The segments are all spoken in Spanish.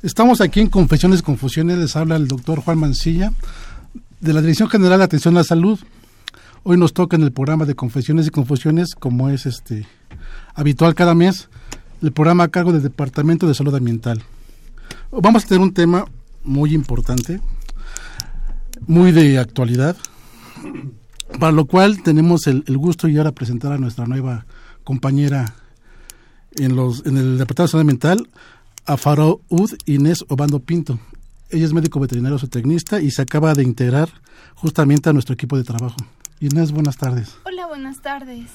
Estamos aquí en Confesiones y Confusiones. Les habla el doctor Juan Mancilla de la Dirección General de Atención a la Salud. Hoy nos toca en el programa de Confesiones y Confusiones, como es este habitual cada mes, el programa a cargo del Departamento de Salud Ambiental. Vamos a tener un tema muy importante, muy de actualidad, para lo cual tenemos el, gusto y ahora presentar a nuestra nueva compañera en, los, en el Departamento de Salud Ambiental, a Faraud Inés Obando Pinto. Ella es médico veterinario zootecnista y se acaba de integrar justamente a nuestro equipo de trabajo. Inés, buenas tardes. Hola, buenas tardes.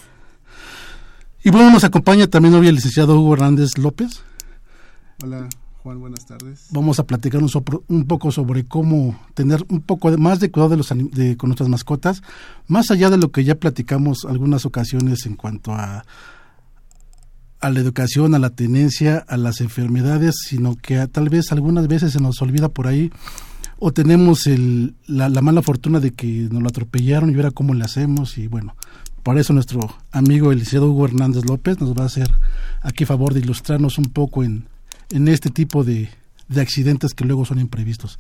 Y bueno, nos acompaña también hoy el licenciado Hugo Hernández López. Hola, Juan, buenas tardes. Vamos a platicar un, sopro, un poco sobre cómo tener un poco de, más de cuidado de los, de, con nuestras mascotas, más allá de lo que ya platicamos algunas ocasiones en cuanto a a la educación, a la tenencia, a las enfermedades, sino que tal vez algunas veces se nos olvida por ahí o tenemos la, la, mala fortuna de que nos lo atropellaron y ver cómo le hacemos y bueno, por eso nuestro amigo el licenciado Hugo Hernández López nos va a hacer aquí favor de ilustrarnos un poco en, en este tipo de, de accidentes que luego son imprevistos.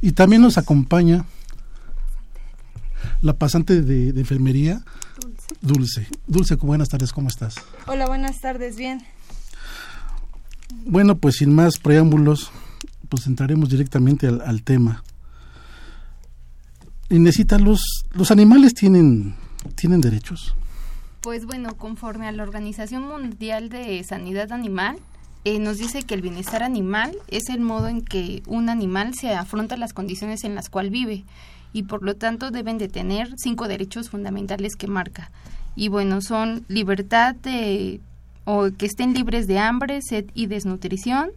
Y también nos acompaña la pasante de enfermería, Dulce. Dulce, buenas tardes, ¿cómo estás? Hola, buenas tardes, bien. Bueno, pues sin más preámbulos, pues entraremos directamente al, al tema. Inesita, ¿los, ¿los animales tienen, tienen derechos? Pues bueno, conforme a la Organización Mundial de Sanidad Animal, eh, nos dice que el bienestar animal es el modo en que un animal se afronta las condiciones en las cuales vive y por lo tanto deben de tener cinco derechos fundamentales que marca. Y bueno, son libertad de o que estén libres de hambre, sed y desnutrición,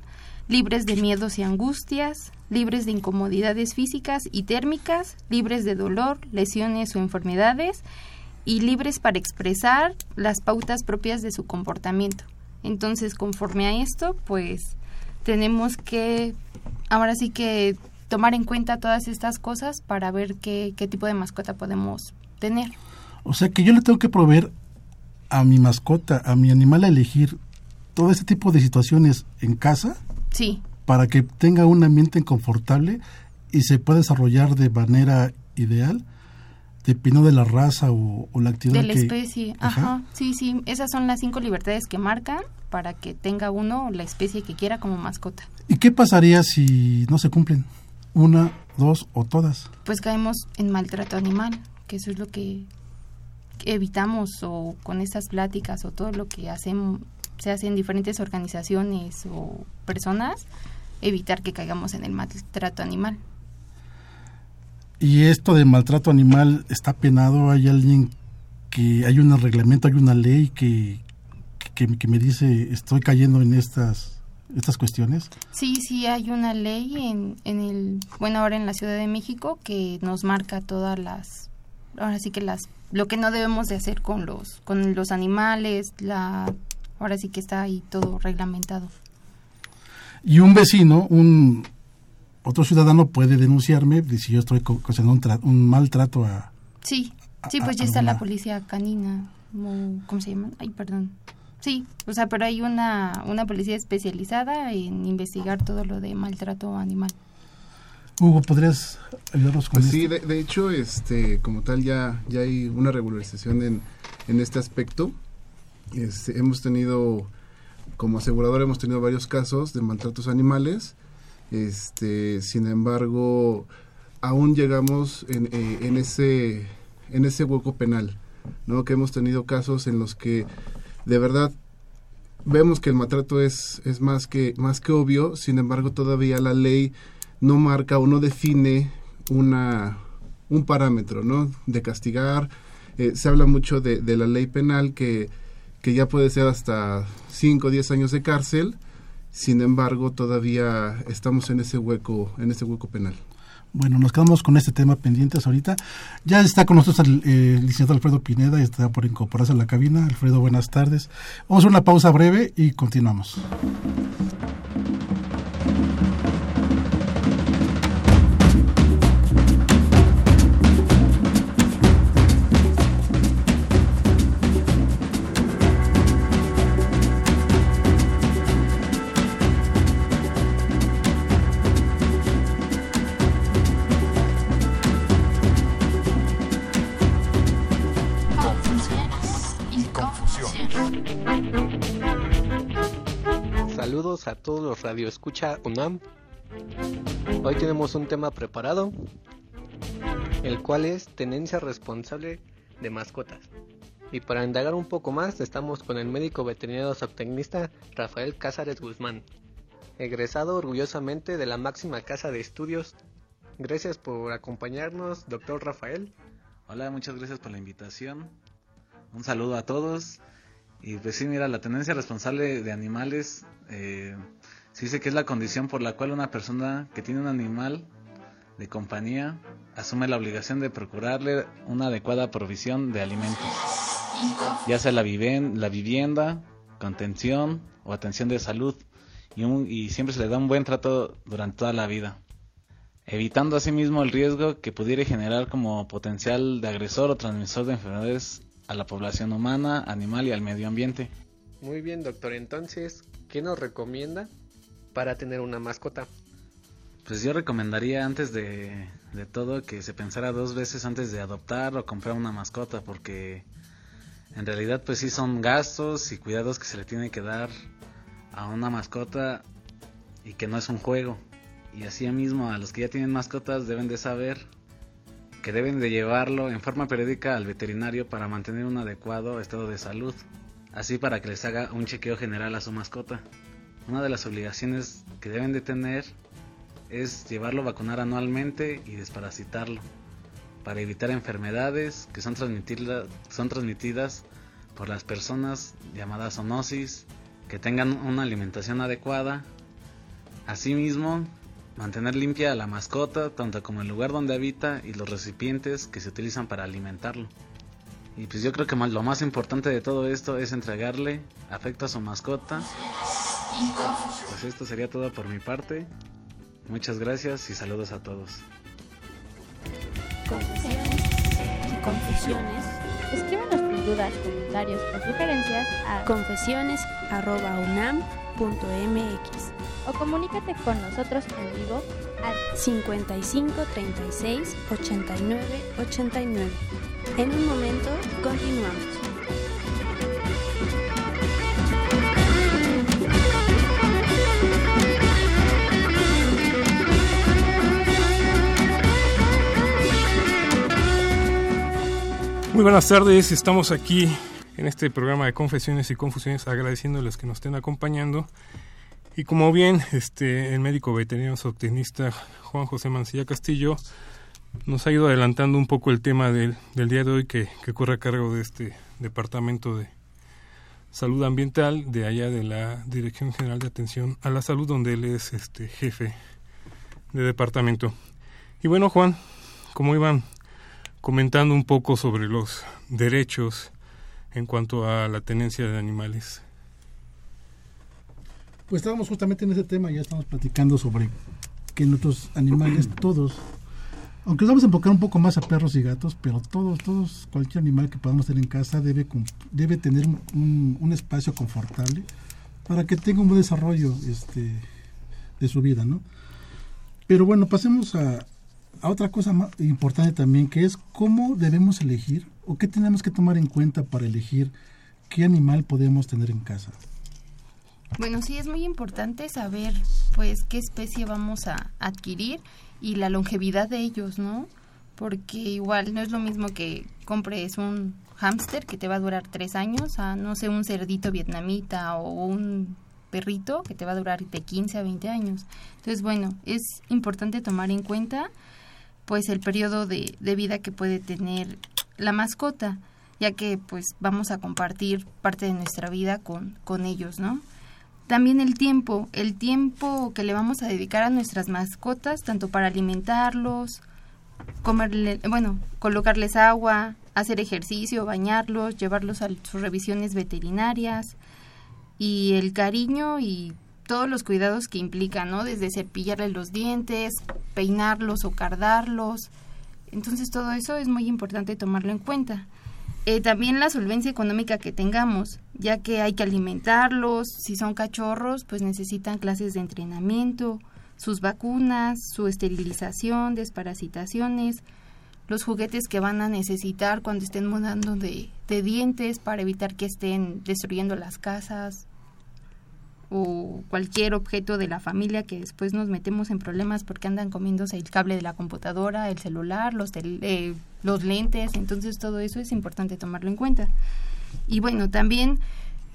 libres de miedos y angustias, libres de incomodidades físicas y térmicas, libres de dolor, lesiones o enfermedades y libres para expresar las pautas propias de su comportamiento. Entonces, conforme a esto, pues tenemos que ahora sí que tomar en cuenta todas estas cosas para ver qué, qué tipo de mascota podemos tener. O sea que yo le tengo que proveer a mi mascota, a mi animal a elegir todo este tipo de situaciones en casa. Sí. Para que tenga un ambiente confortable y se pueda desarrollar de manera ideal, dependiendo de la raza o, o la actividad. De la que, especie, ajá. ajá. Sí, sí. Esas son las cinco libertades que marcan para que tenga uno la especie que quiera como mascota. ¿Y qué pasaría si no se cumplen? Una, dos o todas. Pues caemos en maltrato animal, que eso es lo que evitamos o con estas pláticas o todo lo que hacen, se hace en diferentes organizaciones o personas, evitar que caigamos en el maltrato animal. ¿Y esto de maltrato animal está penado? ¿Hay alguien que hay un reglamento, hay una ley que, que, que me dice estoy cayendo en estas estas cuestiones? Sí, sí, hay una ley en, en el, bueno, ahora en la Ciudad de México que nos marca todas las, ahora sí que las, lo que no debemos de hacer con los, con los animales, la, ahora sí que está ahí todo reglamentado. Y un vecino, un otro ciudadano puede denunciarme si yo estoy causando un, un maltrato a... Sí, sí, pues a, ya está alguna... la policía canina, ¿cómo se llama? Ay, perdón. Sí, o sea, pero hay una, una policía especializada en investigar todo lo de maltrato animal. Hugo, ¿podrías ayudarnos con pues esto? Sí, de, de, hecho, este, como tal, ya, ya hay una regularización en, en este aspecto. Este, hemos tenido, como asegurador, hemos tenido varios casos de maltratos animales. Este, sin embargo, aún llegamos en, eh, en, ese, en ese hueco penal, ¿no? Que hemos tenido casos en los que de verdad vemos que el maltrato es, es más, que, más que obvio, sin embargo todavía la ley no marca o no define una, un parámetro ¿no? de castigar. Eh, se habla mucho de, de, la ley penal que, que ya puede ser hasta 5 o 10 años de cárcel Sin embargo, todavía estamos en ese hueco, en ese hueco penal. Bueno, nos quedamos con este tema pendientes ahorita. Ya está con nosotros el, licenciado Alfredo Pineda, está por incorporarse a la cabina. Alfredo, buenas tardes. Vamos a una pausa breve y continuamos. A todos los Radio Escucha UNAM. Hoy tenemos un tema preparado, el cual es tenencia responsable de mascotas. Y para indagar un poco más, estamos con el médico veterinario zootecnista Rafael Cázares Guzmán, egresado orgullosamente de la máxima casa de estudios. Gracias por acompañarnos, doctor Rafael. Hola, muchas gracias por la invitación. Un saludo a todos. Y pues sí, mira, la tenencia responsable de animales eh, se dice que es la condición por la cual una persona que tiene un animal de compañía asume la obligación de procurarle una adecuada provisión de alimentos, ya sea la, la vivienda, contención o atención de salud, y, y siempre se le da un buen trato durante toda la vida, evitando asimismo el riesgo que pudiera generar como potencial de agresor o transmisor de enfermedades a la población humana, animal y al medio ambiente. Muy bien, doctor. Entonces, ¿qué nos recomienda para tener una mascota? Pues yo recomendaría antes de, de todo que se pensara dos veces antes de adoptar o comprar una mascota, porque en realidad pues sí son gastos y cuidados que se le tiene que dar a una mascota y que no es un juego. Y así mismo a los que ya tienen mascotas deben de saber que deben de llevarlo en forma periódica al veterinario para mantener un adecuado estado de salud, así para que les haga un chequeo general a su mascota. Una de las obligaciones que deben de tener es llevarlo a vacunar anualmente y desparasitarlo, para evitar enfermedades que son, son transmitidas por las personas llamadas zoonosis, que tengan una alimentación adecuada. Asimismo, Mantener limpia a la mascota, tanto como el lugar donde habita y los recipientes que se utilizan para alimentarlo. Y pues yo creo que lo más importante de todo esto es entregarle afecto a su mascota. Pues esto sería todo por mi parte. Muchas gracias y saludos a todos. Confesiones y confusiones. Escríbanos tus dudas, comentarios o sugerencias a confesiones.unam.mx o comunícate con nosotros en vivo al 55 36 89 89. En un momento continuamos. Muy buenas tardes, estamos aquí en este programa de confesiones y confusiones agradeciéndoles que nos estén acompañando y como bien este, el médico veterinario zootecnista Juan José Mancilla Castillo nos ha ido adelantando un poco el tema del, del día de hoy que, que, corre a cargo de este Departamento de Salud Ambiental de allá de la Dirección General de Atención a la Salud, donde él es este jefe de departamento. Y bueno, Juan, como iban comentando un poco sobre los derechos en cuanto a la tenencia de animales, pues estábamos justamente en ese tema, ya estamos platicando sobre que nuestros animales, todos, aunque nos vamos a enfocar un poco más a perros y gatos, pero todos, todos, cualquier animal que podamos tener en casa debe, debe tener un, espacio confortable para que tenga un buen desarrollo este, de su vida, ¿no? Pero bueno, pasemos a, a otra cosa más importante también, que es cómo debemos elegir o qué tenemos que tomar en cuenta para elegir qué animal podemos tener en casa. Bueno, sí es muy importante saber pues qué especie vamos a adquirir y la longevidad de ellos, ¿no? Porque igual no es lo mismo que compres un hámster que te va a durar tres años a, no sé, un cerdito vietnamita o un perrito que te va a durar de 15 a 20 años. Entonces, bueno, es importante tomar en cuenta pues el periodo de, de vida que puede tener la mascota, ya que pues vamos a compartir parte de nuestra vida con, con ellos, ¿no? También el tiempo, el tiempo que le vamos a dedicar a nuestras mascotas, tanto para alimentarlos, comerle, bueno, colocarles agua, hacer ejercicio, bañarlos, llevarlos a sus revisiones veterinarias y el cariño y todos los cuidados que implican, ¿no? Desde cepillarles los dientes, peinarlos o cardarlos. Entonces todo eso es muy importante tomarlo en cuenta. Eh, también la solvencia económica que tengamos, ya que hay que alimentarlos, si son cachorros, pues necesitan clases de entrenamiento, sus vacunas, su esterilización, desparasitaciones, los juguetes que van a necesitar cuando estén mudando de, de dientes para evitar que estén destruyendo las casas, o cualquier objeto de la familia que después nos metemos en problemas porque andan comiéndose el cable de la computadora, el celular, los, eh, los lentes, entonces todo eso es importante tomarlo en cuenta. Y bueno, también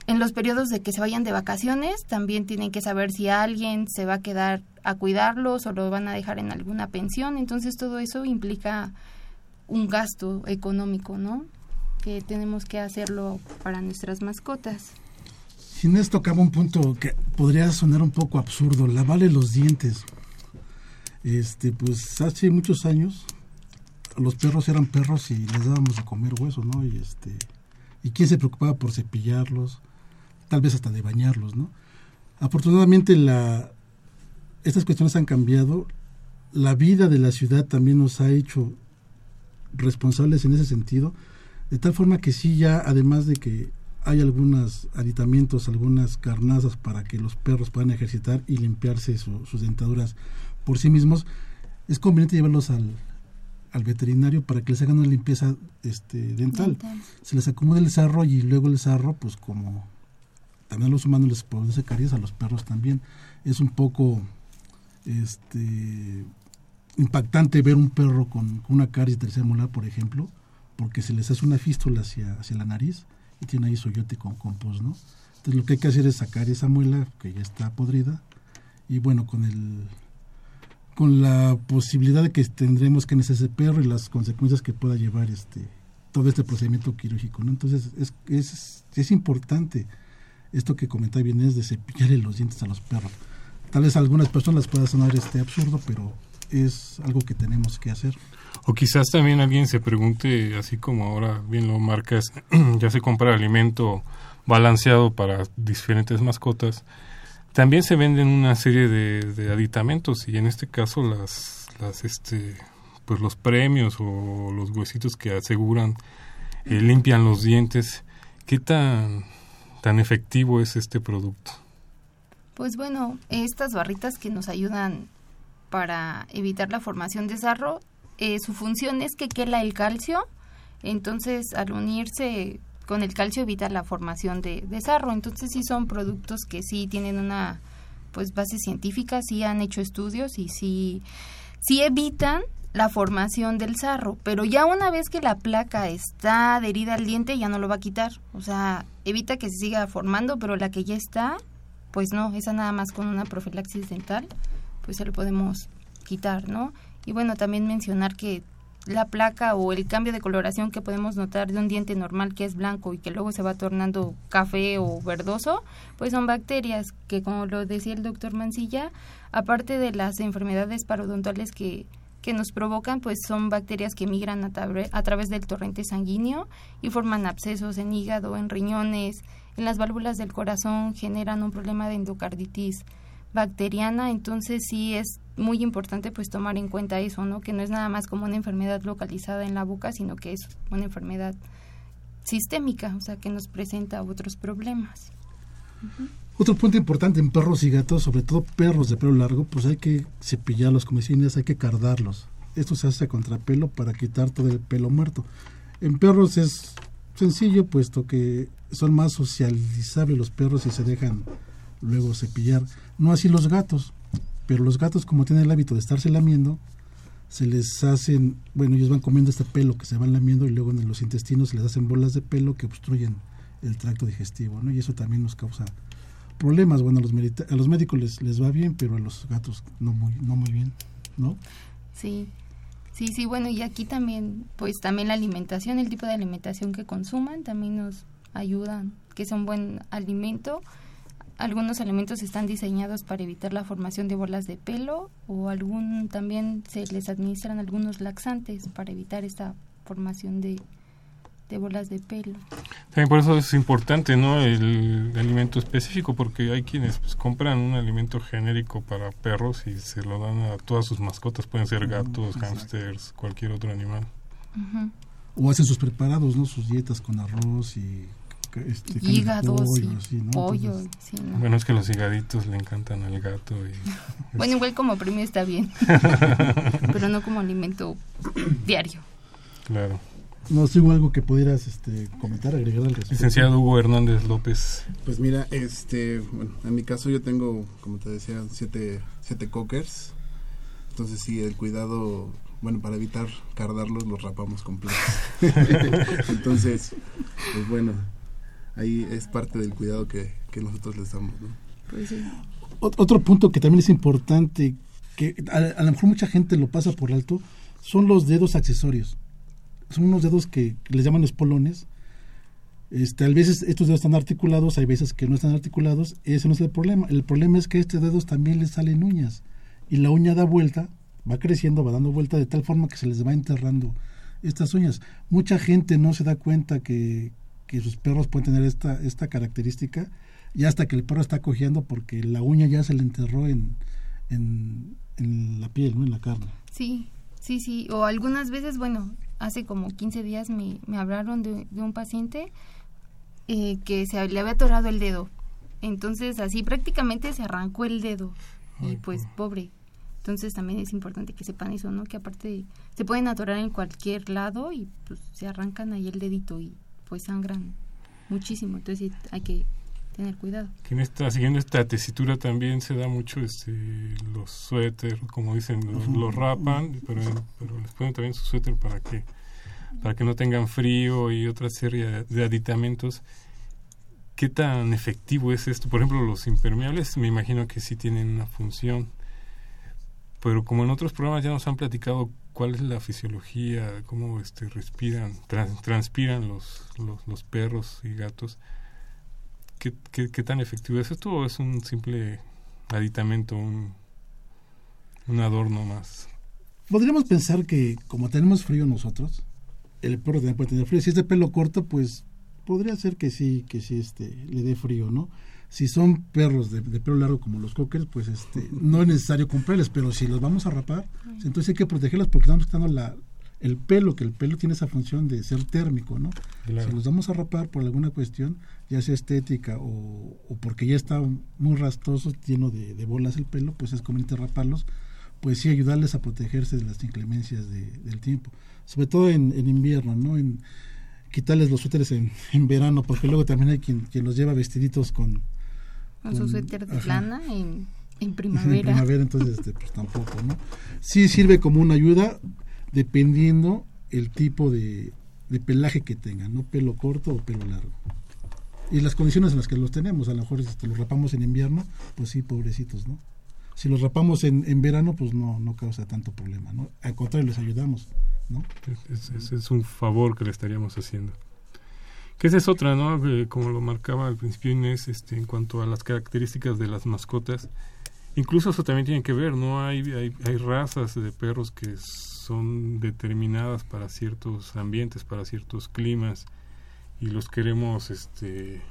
en los periodos de que se vayan de vacaciones, también tienen que saber si alguien se va a quedar a cuidarlos o lo van a dejar en alguna pensión, entonces todo eso implica un gasto económico, ¿no? Que tenemos que hacerlo para nuestras mascotas. Inés tocaba un punto que podría sonar un poco absurdo, lavarle los dientes. Este, pues hace muchos años los perros eran perros y les dábamos a comer huesos, ¿no? Y este, y quién se preocupaba por cepillarlos, tal vez hasta de bañarlos, ¿no? Afortunadamente la estas cuestiones han cambiado. La vida de la ciudad también nos ha hecho responsables en ese sentido, de tal forma que sí ya, además de que hay algunos aditamientos, algunas carnazas para que los perros puedan ejercitar y limpiarse sus dentaduras por sí mismos. Es conveniente llevarlos al, veterinario para que les hagan una limpieza este, dental. Se les acomoda el sarro y luego el sarro, pues como también a los humanos les produce caries, a los perros también. Es un poco este, impactante ver un perro con, una caries tercera molar, por ejemplo, porque se les hace una fístula hacia, hacia la nariz tiene ahí soyote con compost, ¿no? Entonces lo que hay que hacer es sacar esa muela que ya está podrida y bueno, con el con la posibilidad de que tendremos que ese perro y las consecuencias que pueda llevar este todo este procedimiento quirúrgico, ¿no? Entonces es, es, es importante esto que comentaba bien es de cepillarle los dientes a los perros. Tal vez a algunas personas pueda sonar este absurdo, pero es algo que tenemos que hacer. O quizás también alguien se pregunte, así como ahora bien lo marcas, ya se compra alimento balanceado para diferentes mascotas, también se venden una serie de, aditamentos y en este caso las, las este, pues los premios o los huesitos que aseguran eh, limpian los dientes. ¿Qué tan, tan efectivo es este producto? Pues bueno, estas barritas que nos ayudan para evitar la formación de sarro eh, su función es que quela el calcio, entonces al unirse con el calcio evita la formación de, de sarro, entonces sí son productos que sí tienen una pues base científica, sí han hecho estudios y sí, sí evitan la formación del sarro, pero ya una vez que la placa está adherida al diente ya no lo va a quitar, o sea, evita que se siga formando, pero la que ya está, pues no, esa nada más con una profilaxis dental, pues se lo podemos quitar, ¿no? Y bueno, también mencionar que la placa o el cambio de coloración que podemos notar de un diente normal que es blanco y que luego se va tornando café o verdoso, pues son bacterias que, como lo decía el doctor Mancilla, aparte de las enfermedades parodontales que, que nos provocan, pues son bacterias que migran a, a través del torrente sanguíneo y forman abscesos en hígado, en riñones, en las válvulas del corazón, generan un problema de endocarditis bacteriana, entonces sí es muy importante pues tomar en cuenta eso, ¿no? Que no es nada más como una enfermedad localizada en la boca, sino que es una enfermedad sistémica, o sea, que nos presenta otros problemas. Otro punto importante en perros y gatos, sobre todo perros de pelo largo, pues hay que cepillarlos, como decían, hay que cardarlos. Esto se hace a contrapelo para quitar todo el pelo muerto. En perros es sencillo, puesto que son más socializables los perros y se dejan luego cepillar. No así los gatos pero los gatos, como tienen el hábito de estarse lamiendo, se les hacen, bueno, ellos van comiendo este pelo que se van lamiendo y luego en los intestinos se les hacen bolas de pelo que obstruyen el tracto digestivo, ¿no? Y eso también nos causa problemas. Bueno, a los, a los médicos les, les va bien, pero a los gatos no muy, no muy bien, ¿no? Sí, sí, sí, bueno, y aquí también, pues también la alimentación, el tipo de alimentación que consuman también nos ayuda, que es un buen alimento algunos alimentos están diseñados para evitar la formación de bolas de pelo o algún también se les administran algunos laxantes para evitar esta formación de, de bolas de pelo. También por eso es importante, ¿no? El, alimento específico, porque hay quienes pues, compran un alimento genérico para perros y se lo dan a todas sus mascotas, pueden ser gatos, hámsters, cualquier otro animal. O hacen sus preparados, ¿no? Sus dietas con arroz y este, hígados pollo, Bueno, es que los higaditos le encantan al gato. Y, bueno, igual como premio está bien, pero no como alimento diario. Claro. No, sigo algo que pudieras este, comentar, agregar al respecto. Licenciado Hugo Hernández López. Pues mira, este, bueno, en mi caso yo tengo, como te decía, siete, siete cockers. Entonces sí, el cuidado, bueno, para evitar cardarlos los rapamos completos. Entonces, pues bueno, ahí es parte del cuidado que, nosotros les damos. ¿no? Pues sí. Otro punto que también es importante, que a, lo mejor mucha gente lo pasa por alto, son los dedos accesorios. Son unos dedos que, les llaman espolones. Este, a veces estos dedos están articulados, hay veces que no están articulados. Ese no es el problema. El problema es que a estos dedos también les salen uñas. Y la uña da vuelta, va creciendo, va dando vuelta de tal forma que se les va enterrando estas uñas. Mucha gente no se da cuenta que, que sus perros pueden tener esta, esta característica y hasta que el perro está cojeando porque la uña ya se le enterró en, en, la piel, ¿no? en la carne. Sí, sí, sí. O algunas veces, bueno, hace como 15 días me, me hablaron de, un paciente eh, que se le había atorado el dedo. Entonces así prácticamente se arrancó el dedo. y pues pobre. Entonces también es importante que sepan eso, ¿no? Que aparte se pueden atorar en cualquier lado y pues se arrancan ahí el dedito y pues sangran muchísimo, entonces hay que tener cuidado. Que en esta, siguiendo esta tesitura también se da mucho este, los suéter, como dicen, los, rapan, pero, pero, les ponen también su suéter para que para que no tengan frío y otra serie de aditamentos. ¿Qué tan efectivo es esto? Por ejemplo, los impermeables me imagino que sí tienen una función, pero como en otros programas ya nos han platicado cuál es la fisiología, cómo este, respiran, transpiran los, los, perros y gatos. ¿Qué, ¿Qué, tan efectivo es esto o es un simple aditamento, un, un adorno más? Podríamos pensar que como tenemos frío nosotros, el perro también puede tener frío. Si es de pelo corto, pues podría ser que sí, que sí este, le dé frío, ¿no? Si son perros de, pelo largo como los cockers, pues este, no es necesario comprarles, pero si los vamos a rapar, entonces hay que protegerlos porque estamos quitando la, el pelo, que el pelo tiene esa función de ser térmico, ¿no? Si los vamos a rapar por alguna cuestión, ya sea estética o, porque ya está muy rastoso, lleno de, bolas el pelo, pues es conveniente raparlos, pues sí ayudarles a protegerse de las inclemencias del tiempo, sobre todo en, en invierno, ¿no? En, quitarles los suéteres en, en, verano, porque luego también hay quien, quien los lleva vestiditos con, con, su suéter de lana en, en, primavera. En primavera, entonces, este, pues tampoco, ¿no? Sí sirve como una ayuda dependiendo el tipo de, de pelaje que tengan, ¿no? Pelo corto o pelo largo. Y las condiciones en las que los tenemos, a lo mejor si este, los rapamos en invierno, pues sí, pobrecitos, ¿no? Si los rapamos en, en verano, pues no, no causa tanto problema, ¿no? Al contrario, les ayudamos, ¿no? Es, es un favor que le estaríamos haciendo. Que esa es otra, ¿no? como lo marcaba al principio Inés, este, en cuanto a las características de las mascotas. Incluso eso también tiene que ver, ¿no? Hay, hay, hay razas de perros que son determinadas para ciertos ambientes, para ciertos climas, y los queremos este,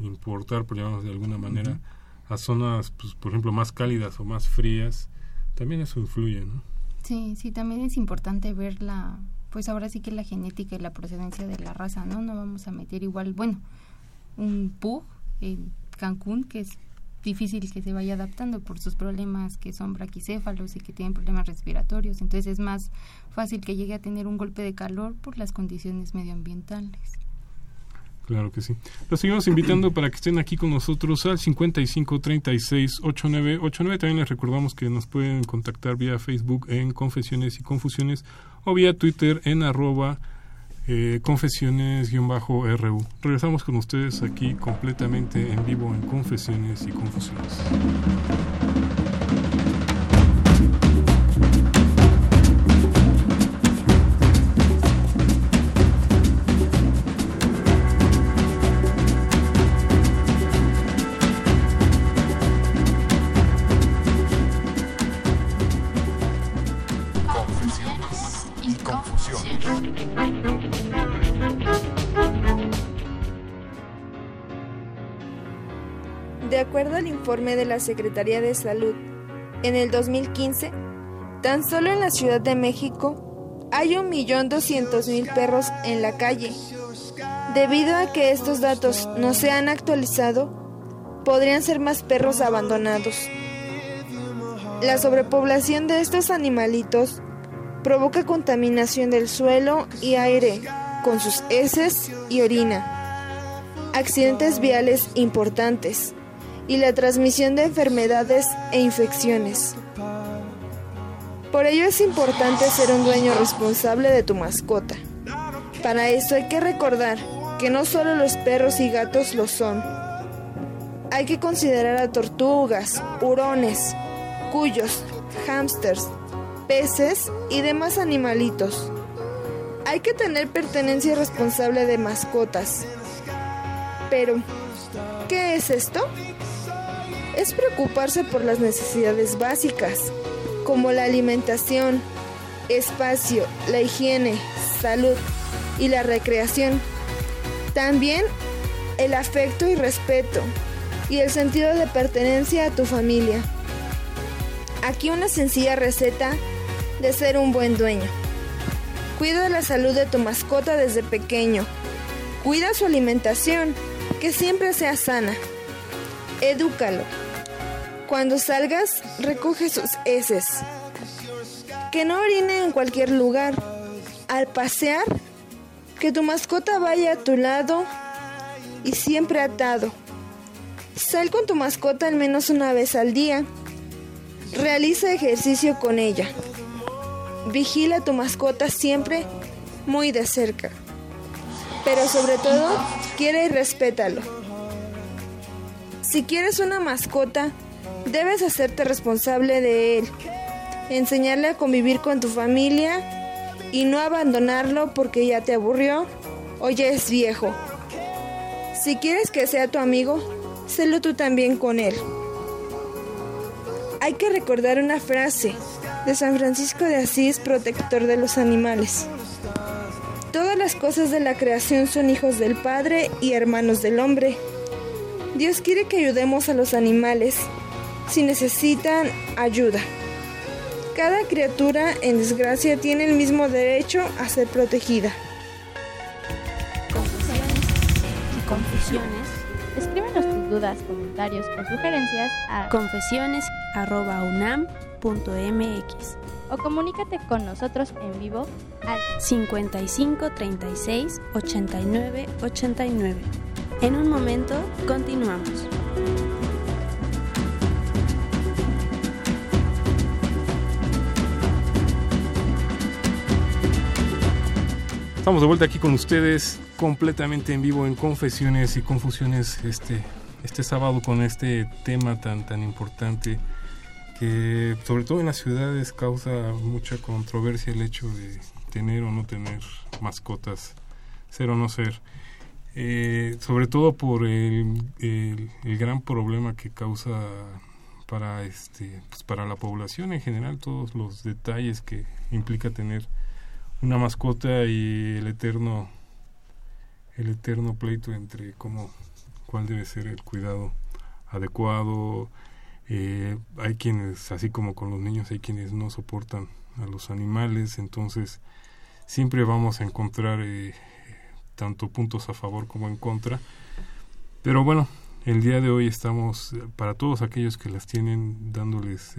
importar, por llamarlos de alguna manera, a zonas, pues, por ejemplo, más cálidas o más frías. También eso influye, ¿no? Sí, sí, también es importante ver la, pues ahora sí que la genética y la procedencia de la raza, ¿no? No vamos a meter igual, bueno, un pug en Cancún, que es difícil que se vaya adaptando por sus problemas que son braquicéfalos y que tienen problemas respiratorios. Entonces es más fácil que llegue a tener un golpe de calor por las condiciones medioambientales. Claro que sí. Los seguimos invitando para que estén aquí con nosotros al 55 36 8989. También les recordamos que nos pueden contactar vía Facebook en Confesiones y Confusiones o vía Twitter en arroba eh, confesiones-ru. Regresamos con ustedes aquí completamente en vivo en Confesiones y Confusiones. Acuerdo al informe de la Secretaría de Salud, en el 2015, tan solo en la Ciudad de México hay 1.200.000 perros en la calle. Debido a que estos datos no se han actualizado, podrían ser más perros abandonados. La sobrepoblación de estos animalitos provoca contaminación del suelo y aire con sus heces y orina, accidentes viales importantes y la transmisión de enfermedades e infecciones. Por ello es importante ser un dueño responsable de tu mascota. Para eso hay que recordar que no solo los perros y gatos lo son. Hay que considerar a tortugas, hurones, cuyos, hámsters, peces y demás animalitos. Hay que tener pertenencia responsable de mascotas. Pero, ¿qué es esto? Es preocuparse por las necesidades básicas, como la alimentación, espacio, la higiene, salud y la recreación. También el afecto y respeto y el sentido de pertenencia a tu familia. Aquí una sencilla receta de ser un buen dueño. Cuida la salud de tu mascota desde pequeño. Cuida su alimentación, que siempre sea sana. Edúcalo. Cuando salgas, recoge sus heces. Que no orine en cualquier lugar. Al pasear, que tu mascota vaya a tu lado y siempre atado. Sal con tu mascota al menos una vez al día. Realiza ejercicio con ella. Vigila a tu mascota siempre muy de cerca. Pero sobre todo, quiere y respétalo. Si quieres una mascota, debes hacerte responsable de él. Enseñarle a convivir con tu familia y no abandonarlo porque ya te aburrió o ya es viejo. Si quieres que sea tu amigo, sélo tú también con él. Hay que recordar una frase de San Francisco de Asís, protector de los animales. Todas las cosas de la creación son hijos del Padre y hermanos del hombre. Dios quiere que ayudemos a los animales si necesitan ayuda. Cada criatura en desgracia tiene el mismo derecho a ser protegida. y confusiones. Escríbenos tus dudas, comentarios o sugerencias a confesiones@unam.mx o comunícate con nosotros en vivo al 55 36 89 89. En un momento continuamos. Estamos de vuelta aquí con ustedes, completamente en vivo en Confesiones y Confusiones este, este sábado con este tema tan, tan importante que sobre todo en las ciudades causa mucha controversia el hecho de tener o no tener mascotas, ser o no ser. Eh, sobre todo por el, el, el gran problema que causa para este pues para la población en general todos los detalles que implica tener una mascota y el eterno el eterno pleito entre cómo cuál debe ser el cuidado adecuado. Eh, hay quienes así como con los niños hay quienes no soportan a los animales. Entonces siempre vamos a encontrar eh, tanto puntos a favor como en contra. Pero bueno el día de hoy estamos eh, para todos aquellos que las tienen dándoles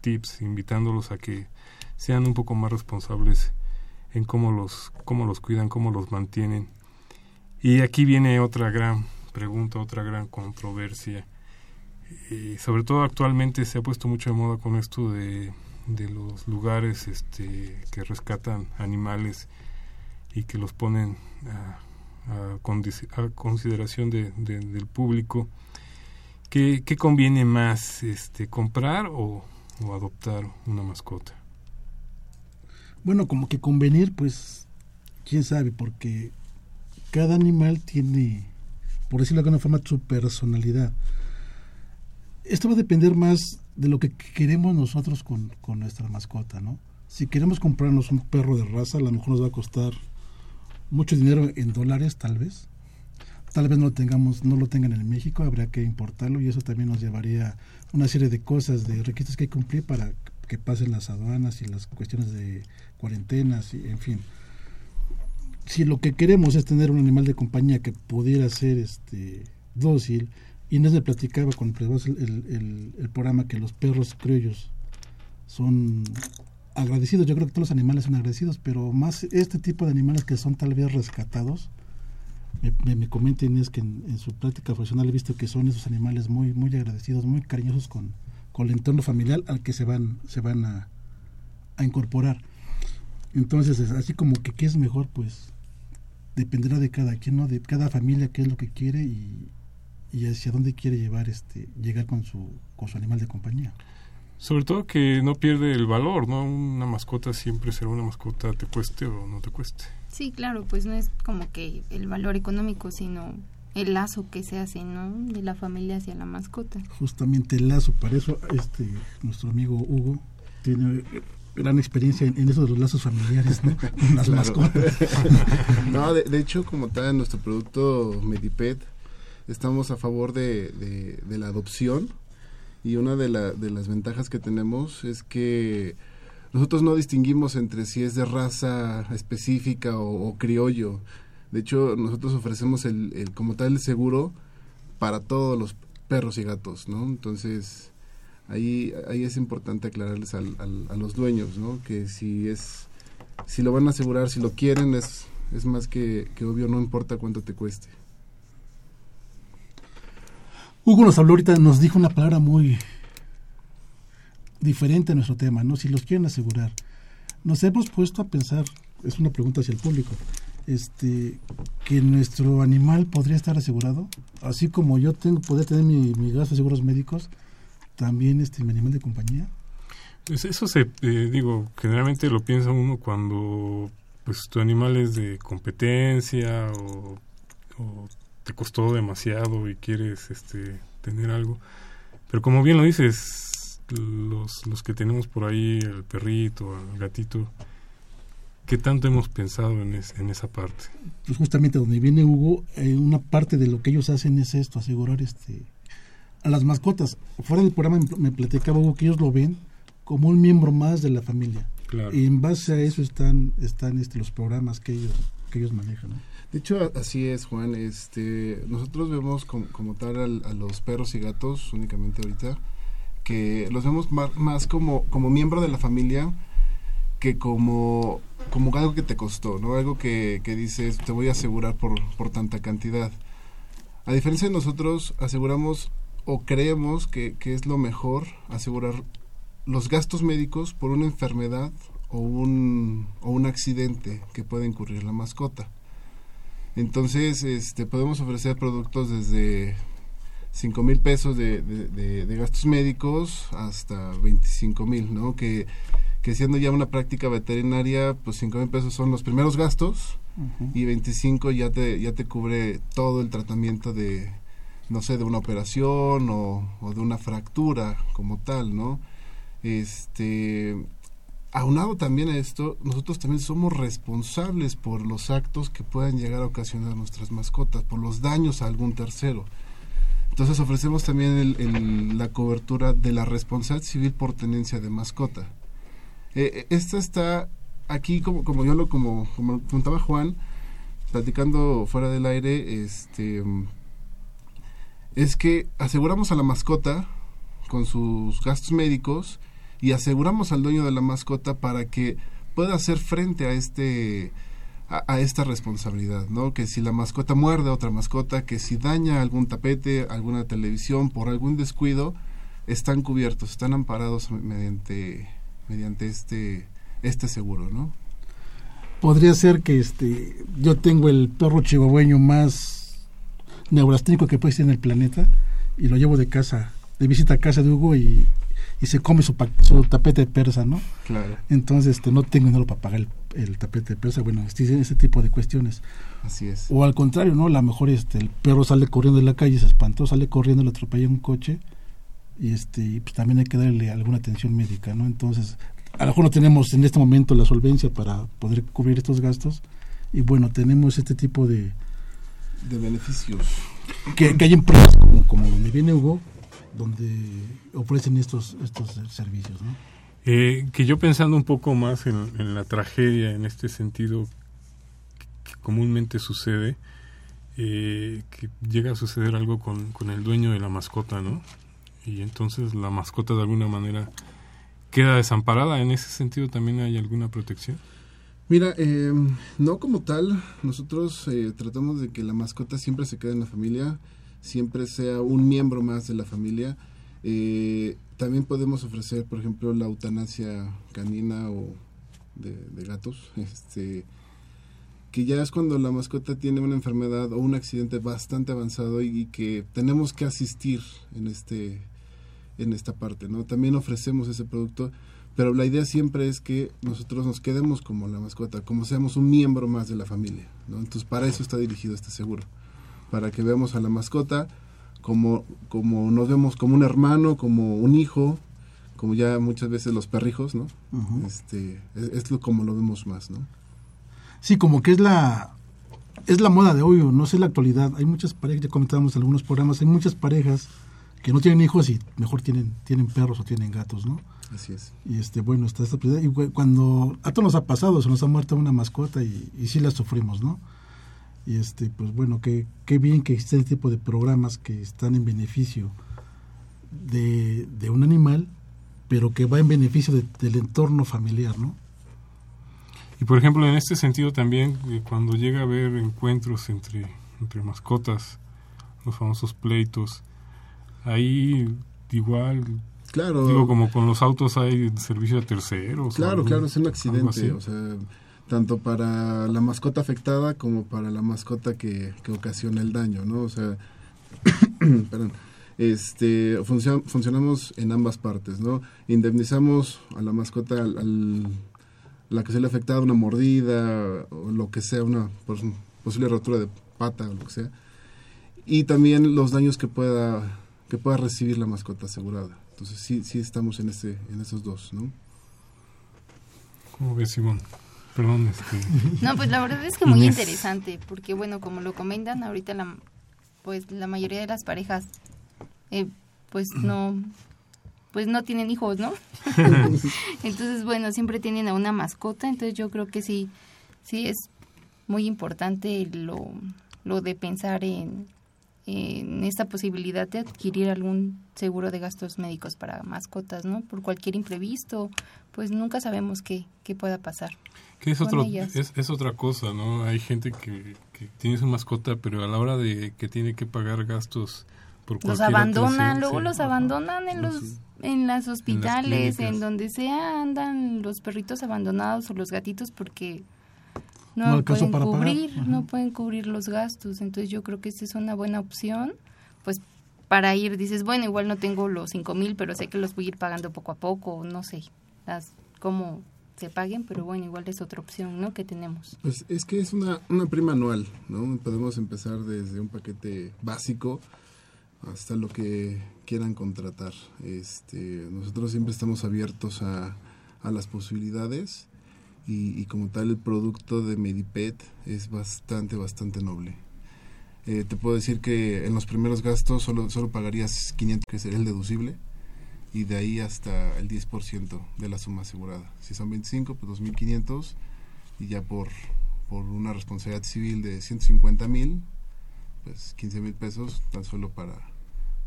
tips invitándolos a que sean un poco más responsables en cómo los, cómo los cuidan, cómo los mantienen. Y aquí viene otra gran pregunta, otra gran controversia. Y sobre todo actualmente se ha puesto mucho de moda con esto de, de los lugares este, que rescatan animales y que los ponen a, consideración de, de, del público. ¿Qué, ¿Qué, conviene más, este, comprar o adoptar una mascota? Bueno, como que convenir, pues, quién sabe, porque cada animal tiene, por decirlo de alguna forma, su personalidad. Esto va a depender más de lo que queremos nosotros con, con nuestra mascota, ¿no? Si queremos comprarnos un perro de raza, a lo mejor nos va a costar mucho dinero en dólares, tal vez. Tal vez no lo tengamos, no lo tengan en México, habría que importarlo y eso también nos llevaría una serie de cosas, de requisitos que hay que cumplir para que pasen las aduanas y las cuestiones de cuarentenas y en fin. Si lo que queremos es tener un animal de compañía que pudiera ser este dócil, Inés le platicaba con el, el, el programa que los perros criollos son agradecidos. Yo creo que todos los animales son agradecidos, pero más este tipo de animales que son tal vez rescatados. Me, me, comenta Inés que en, su práctica profesional he visto que son esos animales muy muy agradecidos, muy cariñosos con, con el entorno familiar al que se van se van a, a incorporar. Entonces, así como que qué es mejor, pues dependerá de cada quien, ¿no? De cada familia qué es lo que quiere y, y hacia dónde quiere llevar este llegar con su con su animal de compañía. Sobre todo que no pierde el valor, ¿no? Una mascota siempre será una mascota, te cueste o no te cueste. Sí, claro, pues no es como que el valor económico, sino el lazo que se hace, ¿no? De la familia hacia la mascota. Justamente el lazo, para eso este nuestro amigo Hugo tiene gran experiencia en, eso de los lazos familiares, ¿no? Las mascotas. no, de, hecho, como tal, en nuestro producto Medipet estamos a favor de, de, de la adopción y una de, la, de las ventajas que tenemos es que nosotros no distinguimos entre si es de raza específica o, criollo. De hecho, nosotros ofrecemos el, el, como tal el seguro para todos los perros y gatos, ¿no? Entonces, ahí, ahí es importante aclararles al, a los dueños, ¿no? Que si es, si lo van a asegurar, si lo quieren, es, es más que, que obvio, no importa cuánto te cueste. Hugo nos habló ahorita, nos dijo una palabra muy diferente a nuestro tema, ¿no? Si los quieren asegurar. Nos hemos puesto a pensar, es una pregunta hacia el público, este, que nuestro animal podría estar asegurado, así como yo tengo, podría tener mi, mi gasto de seguros médicos, también este, mi animal de compañía. Pues eso se, eh, digo, generalmente lo piensa uno cuando pues tu animal es de competencia o, o te costó demasiado y quieres este tener algo. Pero como bien lo dices, los, los que tenemos por ahí, el perrito, el gatito, ¿qué tanto hemos pensado en, en esa parte? Pues justamente donde viene Hugo, eh, una parte de lo que ellos hacen es esto, asegurar este a las mascotas. Fuera del programa me platicaba Hugo que ellos lo ven como un miembro más de la familia. Y en base a eso están, están este, los programas que ellos, que ellos manejan. De hecho, así es, Juan. Este, nosotros vemos como, tal a los perros y gatos únicamente ahorita, que los vemos más, como, como miembro de la familia que como, como algo que te costó, ¿no? Algo que, que dices, te voy a asegurar por, por tanta cantidad. A diferencia de nosotros, aseguramos o creemos que, que es lo mejor asegurar los gastos médicos por una enfermedad o un, o un accidente que pueda incurrir la mascota. Entonces, este, podemos ofrecer productos desde 5 mil pesos de, de, gastos médicos hasta 25 mil, ¿no? Que, que siendo ya una práctica veterinaria, pues 5 mil pesos son los primeros gastos y 25 ya te, ya te cubre todo el tratamiento de, no sé, de una operación o, o de una fractura como tal, ¿no? Este, aunado también a esto, nosotros también somos responsables por los actos que puedan llegar a ocasionar nuestras mascotas, por los daños a algún tercero. Entonces ofrecemos también la cobertura de la responsabilidad civil por tenencia de mascota. Eh, eh, esta está aquí, como, como yo lo como, como contaba Juan, platicando fuera del aire, este, es que aseguramos a la mascota con sus gastos médicos, y aseguramos al dueño de la mascota para que pueda hacer frente a este a, esta responsabilidad, ¿no? Que si la mascota muerde a otra mascota, que si daña algún tapete, alguna televisión por algún descuido, están cubiertos, están amparados mediante mediante este este seguro, ¿no? Podría ser que este yo tengo el perro chihuahueño más neurasténico que puede ser en el planeta y lo llevo de casa, de visita a casa de Hugo y y se come su, su tapete persa, ¿no? Claro. Entonces, este, no tengo dinero para pagar el, el tapete persa, bueno, este, ese tipo de cuestiones. Así es. O al contrario, ¿no? A lo mejor este, el perro sale corriendo de la calle, se espantó, sale corriendo, le atropella un coche y este pues también hay que darle alguna atención médica, ¿no? Entonces, a lo mejor no tenemos en este momento la solvencia para poder cubrir estos gastos y bueno, tenemos este tipo de... De beneficios. Que, hay empresas como, como donde viene Hugo, donde ofrecen estos, estos servicios, ¿no? Eh, que yo pensando un poco más en, la tragedia, en este sentido que, comúnmente sucede, eh, que llega a suceder algo con, con, el dueño de la mascota, ¿no? Y entonces la mascota de alguna manera queda desamparada. ¿En ese sentido también hay alguna protección? Mira, eh, no como tal, nosotros eh, tratamos de que la mascota siempre se quede en la familia, siempre sea un miembro más de la familia. Eh, también podemos ofrecer, por ejemplo, la eutanasia canina o de, gatos, este, que ya es cuando la mascota tiene una enfermedad o un accidente bastante avanzado y, que tenemos que asistir en este en esta parte, ¿no? También ofrecemos ese producto pero la idea siempre es que nosotros nos quedemos como la mascota, como seamos un miembro más de la familia. ¿no? Entonces, para eso está dirigido este seguro. Para que veamos a la mascota como, como nos vemos como un hermano, como un hijo, como ya muchas veces los perrijos, ¿no? este, es, lo como lo vemos más, ¿no? Sí, como que es la es la moda de hoy, no sé la actualidad. Hay muchas parejas, ya comentábamos en algunos programas, hay muchas parejas que no tienen hijos y mejor tienen tienen perros o tienen gatos, ¿no? Así es. Y este, bueno, está esta Y cuando a todos nos ha pasado, se nos ha muerto una mascota y, y sí la sufrimos, ¿no? Y este, pues bueno, qué, qué bien que existen este tipo de programas que están en beneficio de, de un animal, pero que va en beneficio del entorno familiar, ¿no? Y por ejemplo, en este sentido también, eh, cuando llega a haber encuentros entre, entre mascotas, los famosos pleitos, ahí igual Claro. Digo, como con los autos hay servicio de terceros. Claro, claro, es un accidente. O sea, tanto para la mascota afectada como para la mascota que, que ocasiona el daño, ¿no? O sea, perdón. Este, funcionamos en ambas partes, ¿no? Indemnizamos a la mascota al, la que se le ha afectado una mordida o lo que sea, una posible rotura de pata o lo que sea. Y también los daños que pueda que pueda recibir la mascota asegurada. Entonces sí, sí estamos en, ese, en esos dos, ¿no? ¿Cómo ves, Simón? Perdón, este... No, pues la verdad es que muy interesante, porque bueno, como lo comentan ahorita, la, pues la mayoría de las parejas, eh, pues no, pues no tienen hijos, ¿no? entonces, bueno, siempre tienen a una mascota, entonces yo creo que sí, sí es muy importante lo, lo de pensar en en esta posibilidad de adquirir algún seguro de gastos médicos para mascotas, ¿no? Por cualquier imprevisto, pues nunca sabemos qué, qué pueda pasar. Que es, otro, es, es, otra cosa, ¿no? Hay gente que, que, tiene su mascota, pero a la hora de que tiene que pagar gastos por Los abandonan, luego los abandonan en los en las hospitales, en, donde sea, andan los perritos abandonados o los gatitos porque no, pueden cubrir, no pueden cubrir los gastos. Entonces yo creo que esta es una buena opción, pues para ir, dices, bueno, igual no tengo los cinco mil, pero sé que los voy a ir pagando poco a poco, no sé, las, cómo se paguen, pero bueno, igual es otra opción, ¿no? Que tenemos. Pues es que es una, una prima anual, ¿no? Podemos empezar desde un paquete básico hasta lo que quieran contratar. Este, nosotros siempre estamos abiertos a, a las posibilidades y, como tal el producto de Medipet es bastante, bastante noble. Eh, te puedo decir que en los primeros gastos solo, solo pagarías 500, que sería el deducible, y de ahí hasta el 10% de la suma asegurada. Si son 25, pues 2.500, y ya por, por una responsabilidad civil de 150 mil, pues 15 mil pesos tan solo para,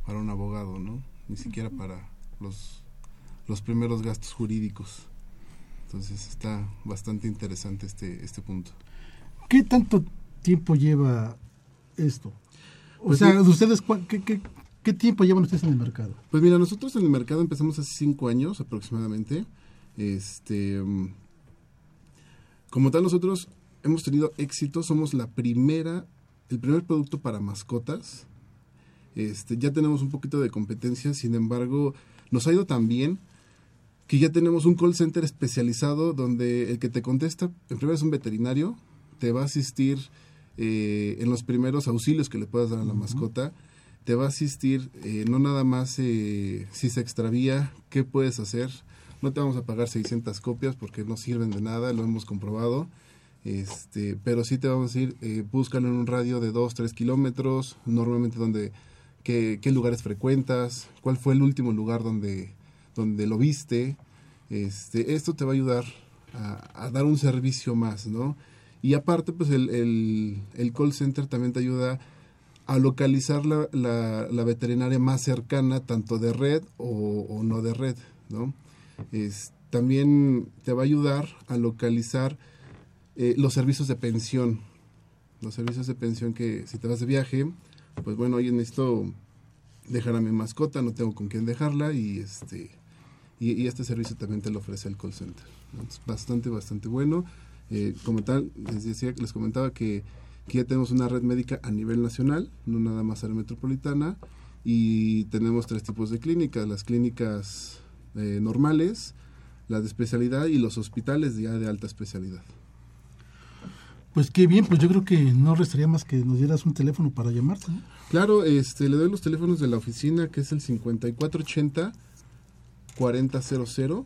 para un abogado, ¿no? Ni siquiera para los, los primeros gastos jurídicos. Entonces está bastante interesante este, este punto. ¿Qué tanto tiempo lleva esto? O pues sea, ustedes, qué, qué, tiempo llevan ustedes en el mercado? Pues mira, nosotros en el mercado empezamos hace cinco años aproximadamente. Este, como tal, nosotros hemos tenido éxito, somos la primera, el primer producto para mascotas. Este, ya tenemos un poquito de competencia, sin embargo, nos ha ido tan bien que ya tenemos un call center especializado donde el que te contesta, en primer es un veterinario, te va a asistir eh, en los primeros auxilios que le puedas dar a la mascota, te va a asistir eh, no nada más eh, si se extravía, qué puedes hacer, no te vamos a pagar 600 copias porque no sirven de nada, lo hemos comprobado. Este, pero sí te vamos a decir, eh, búscalo en un radio de 2, 3 kilómetros, normalmente donde, qué, qué lugares frecuentas, cuál fue el último lugar donde, donde lo viste. Este, esto te va a ayudar a, dar un servicio más, ¿no? Y aparte, pues el, el, el call center también te ayuda a localizar la, la, la veterinaria más cercana, tanto de red o, o no de red, ¿no? Es, también te va a ayudar a localizar eh, los servicios de pensión. Los servicios de pensión que si te vas de viaje, pues bueno, oye, necesito dejar a mi mascota, no tengo con quién dejarla y este y, y este servicio también te lo ofrece el call center. Es bastante, bastante bueno. Eh, como tal, les decía, les comentaba que, que ya tenemos una red médica a nivel nacional, no nada más área metropolitana, y tenemos tres tipos de clínicas, las clínicas eh, normales, las de especialidad y los hospitales ya de alta especialidad. Pues qué bien, pues yo creo que no restaría más que nos dieras un teléfono para llamarte. ¿no? Claro, este, le doy los teléfonos de la oficina, que es el 5480 4000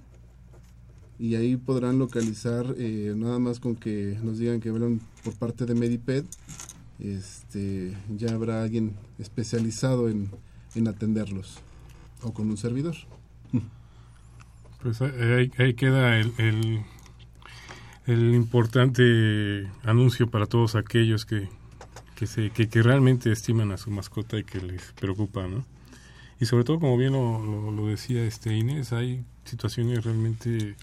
y ahí podrán localizar eh, nada más con que nos digan que hablan por parte de Mediped, este, ya habrá alguien especializado en, en atenderlos o con un servidor. Pues ahí, ahí queda el, el, el importante anuncio para todos aquellos que, que, se, que, que realmente estiman a su mascota y que les preocupa, ¿no? Y sobre todo, como bien lo, lo, lo decía este Inés, hay situaciones realmente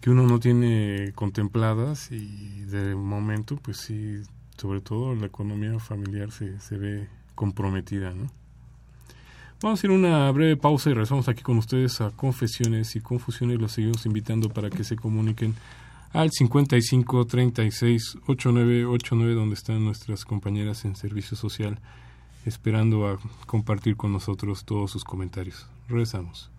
que uno no tiene contempladas y de momento, pues sí, sobre todo la economía familiar se, se ve comprometida, ¿no? Vamos a hacer una breve pausa y regresamos aquí con ustedes a Confesiones y Confusiones. Los seguimos invitando para que se comuniquen al 55 36 8989 donde están nuestras compañeras en servicio social esperando a compartir con nosotros todos sus comentarios. Regresamos.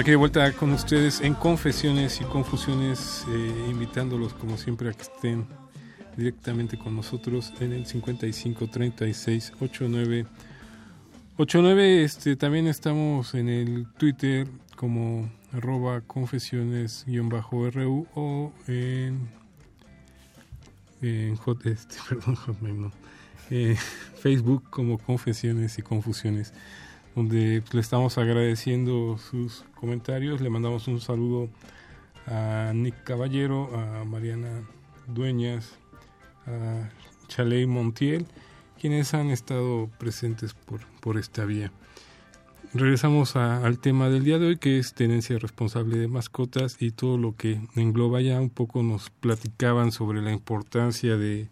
Aquí de vuelta con ustedes en Confesiones y Confusiones, eh, invitándolos como siempre a que estén directamente con nosotros en el 55 36 89 89. Este, también estamos en el Twitter como arroba confesiones-ru o en, en hot, este, perdón, Hotmail, eh, Facebook como Confesiones y Confusiones donde le estamos agradeciendo sus comentarios. Le mandamos un saludo a Nick Caballero, a Mariana Dueñas, a Chaley Montiel, quienes han estado presentes por, por esta vía. Regresamos a, al tema del día de hoy, que es tenencia responsable de mascotas y todo lo que engloba ya un poco nos platicaban sobre la importancia de,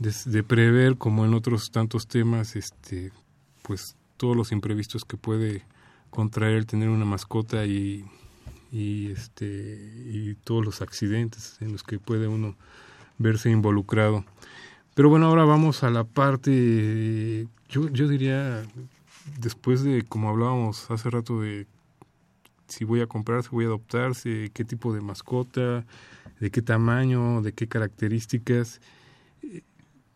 de, de prever, como en otros tantos temas, este, pues todos los imprevistos que puede contraer el tener una mascota y, y este y todos los accidentes en los que puede uno verse involucrado. Pero bueno, ahora vamos a la parte, yo, yo diría, después de, como hablábamos hace rato, de si voy a comprar, si voy a adoptar, si, qué tipo de mascota, de qué tamaño, de qué características,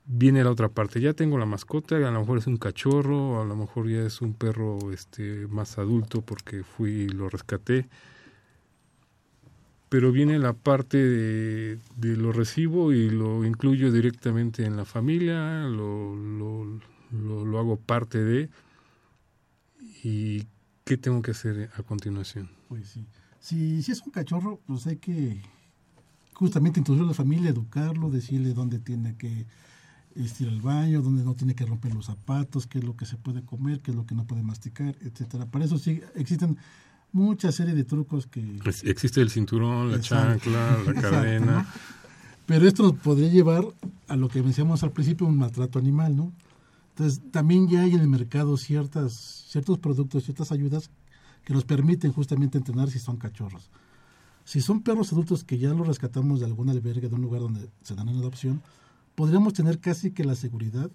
viene la otra parte. Ya tengo la mascota, a lo mejor es un cachorro, a lo mejor ya es un perro este más adulto porque fui y lo rescaté. Pero viene la parte de, lo recibo y lo incluyo directamente en la familia, lo, lo, lo, lo hago parte de. ¿Y qué tengo que hacer a continuación? Pues sí. Si, si es un cachorro, pues hay que justamente introducir a la familia, educarlo, decirle dónde tiene que ir al baño, dónde no tiene que romper los zapatos, qué es lo que se puede comer, qué es lo que no puede masticar, etcétera. Para eso sí existen mucha serie de trucos que existe el cinturón, la Exacto. chancla, la Exacto, cadena. ¿no? Pero esto nos podría llevar a lo que mencionamos al principio, un maltrato animal, ¿no? Entonces, también ya hay en el mercado ciertas, ciertos productos, ciertas ayudas que nos permiten justamente entrenar si son cachorros. Si son perros adultos que ya los rescatamos de algún albergue, de un lugar donde se dan en adopción, podríamos tener casi que la seguridad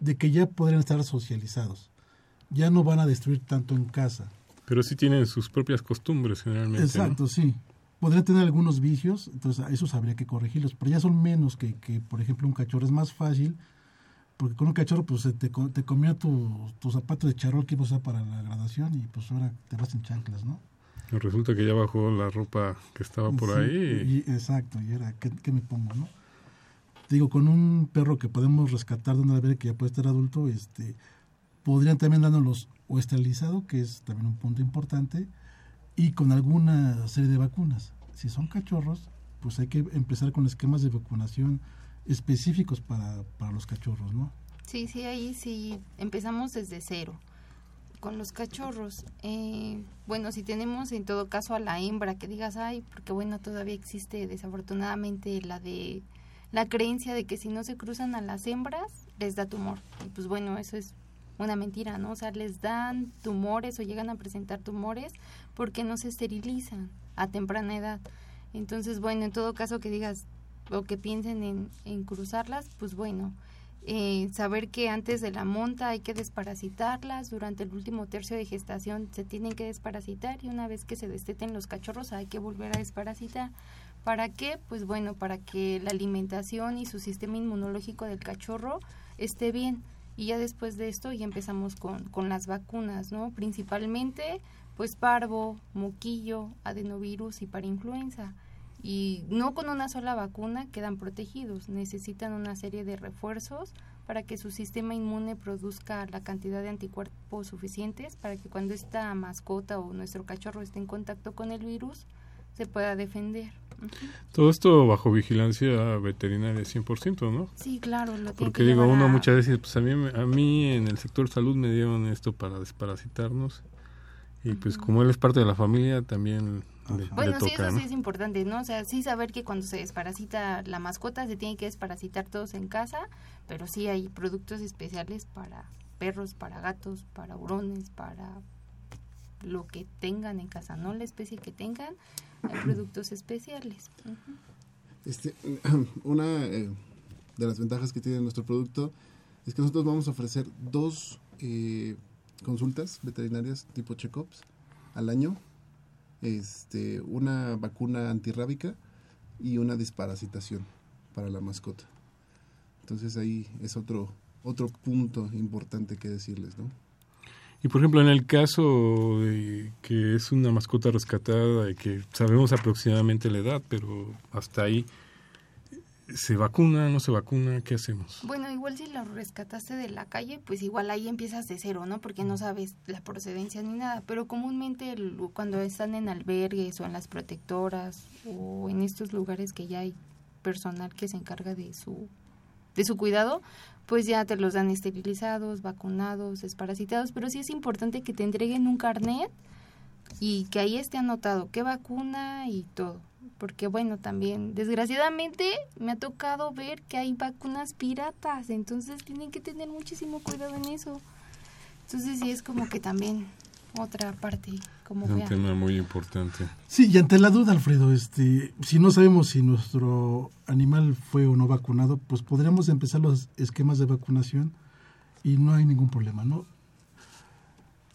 de que ya podrían estar socializados. Ya no van a destruir tanto en casa. Pero sí tienen sus propias costumbres generalmente. ¿no? Exacto, sí. Podrían tener algunos vicios, entonces a esos habría que corregirlos, pero ya son menos que, que, por ejemplo, un cachorro. Es más fácil, porque con un cachorro pues te, te comió tu, tu zapato de charol que ibas a usar para la graduación y pues ahora te vas en chanclas, ¿no? Resulta que ya bajó la ropa que estaba por Sí, ahí. y- exacto, y era, ¿qué, qué me pongo, no? Digo, con un perro que podemos rescatar de una albergue que ya puede estar adulto, este, podrían también dándolos o esterilizado, que es también un punto importante, y con alguna serie de vacunas. Si son cachorros, pues hay que empezar con esquemas de vacunación específicos para, para los cachorros, ¿no? Sí, sí, ahí sí empezamos desde cero. Con los cachorros, eh, bueno, si tenemos en todo caso a la hembra que digas, ay, porque bueno, todavía existe desafortunadamente la de la creencia de que si no se cruzan a las hembras les da tumor. Y pues bueno, eso es una mentira, ¿no? O sea, les dan tumores o llegan a presentar tumores porque no se esterilizan a temprana edad. Entonces, bueno, en todo caso que digas o que piensen en, cruzarlas, pues bueno, eh, saber que antes de la monta hay que desparasitarlas, durante el último tercio de gestación se tienen que desparasitar y una vez que se desteten los cachorros hay que volver a desparasitar. ¿Para qué? Pues bueno, para que la alimentación y su sistema inmunológico del cachorro esté bien. Y ya después de esto ya empezamos con, con las vacunas, ¿no? Principalmente, pues parvo, moquillo, adenovirus y parainfluenza. Y no con una sola vacuna quedan protegidos, necesitan una serie de refuerzos para que su sistema inmune produzca la cantidad de anticuerpos suficientes para que cuando esta mascota o nuestro cachorro esté en contacto con el virus se pueda defender. Todo esto bajo vigilancia veterinaria 100%, ¿no? Sí, claro, lo Porque que digo, uno a- muchas veces, pues a mí, a mí en el sector salud me dieron esto para desparasitarnos. Y pues como él es parte de la familia, también le, le Bueno, sí, toca, eso ¿no? sí es importante, ¿no? O sea, sí saber que cuando se desparasita la mascota se tiene que desparasitar todos en casa, pero sí hay productos especiales para perros, para gatos, para hurones, para lo que tengan en casa, no la especie que tengan, hay productos especiales. Este, una eh, de las ventajas que tiene nuestro producto es que nosotros vamos a ofrecer dos eh, consultas veterinarias tipo check-ups al año, este, una vacuna antirrábica y una desparasitación para la mascota. Entonces ahí es otro otro punto importante que decirles, ¿no? Y por ejemplo, en el caso de que es una mascota rescatada y que sabemos aproximadamente la edad, pero hasta ahí, ¿se vacuna, no se vacuna? ¿Qué hacemos? Bueno, igual si lo rescataste de la calle, pues igual ahí empiezas de cero, ¿no? Porque no sabes la procedencia ni nada. Pero comúnmente cuando están en albergues o en las protectoras o en estos lugares que ya hay personal que se encarga de su de su cuidado, pues ya te los dan esterilizados, vacunados, desparasitados, pero sí es importante que te entreguen un carnet y que ahí esté anotado qué vacuna y todo. Porque bueno, también desgraciadamente me ha tocado ver que hay vacunas piratas, entonces tienen que tener muchísimo cuidado en eso. Entonces sí es como que también otra parte, como Es un vean. tema muy importante. Sí, y ante la duda, Alfredo, este, si no sabemos si nuestro animal fue o no vacunado, pues podríamos empezar los esquemas de vacunación y no hay ningún problema, ¿no?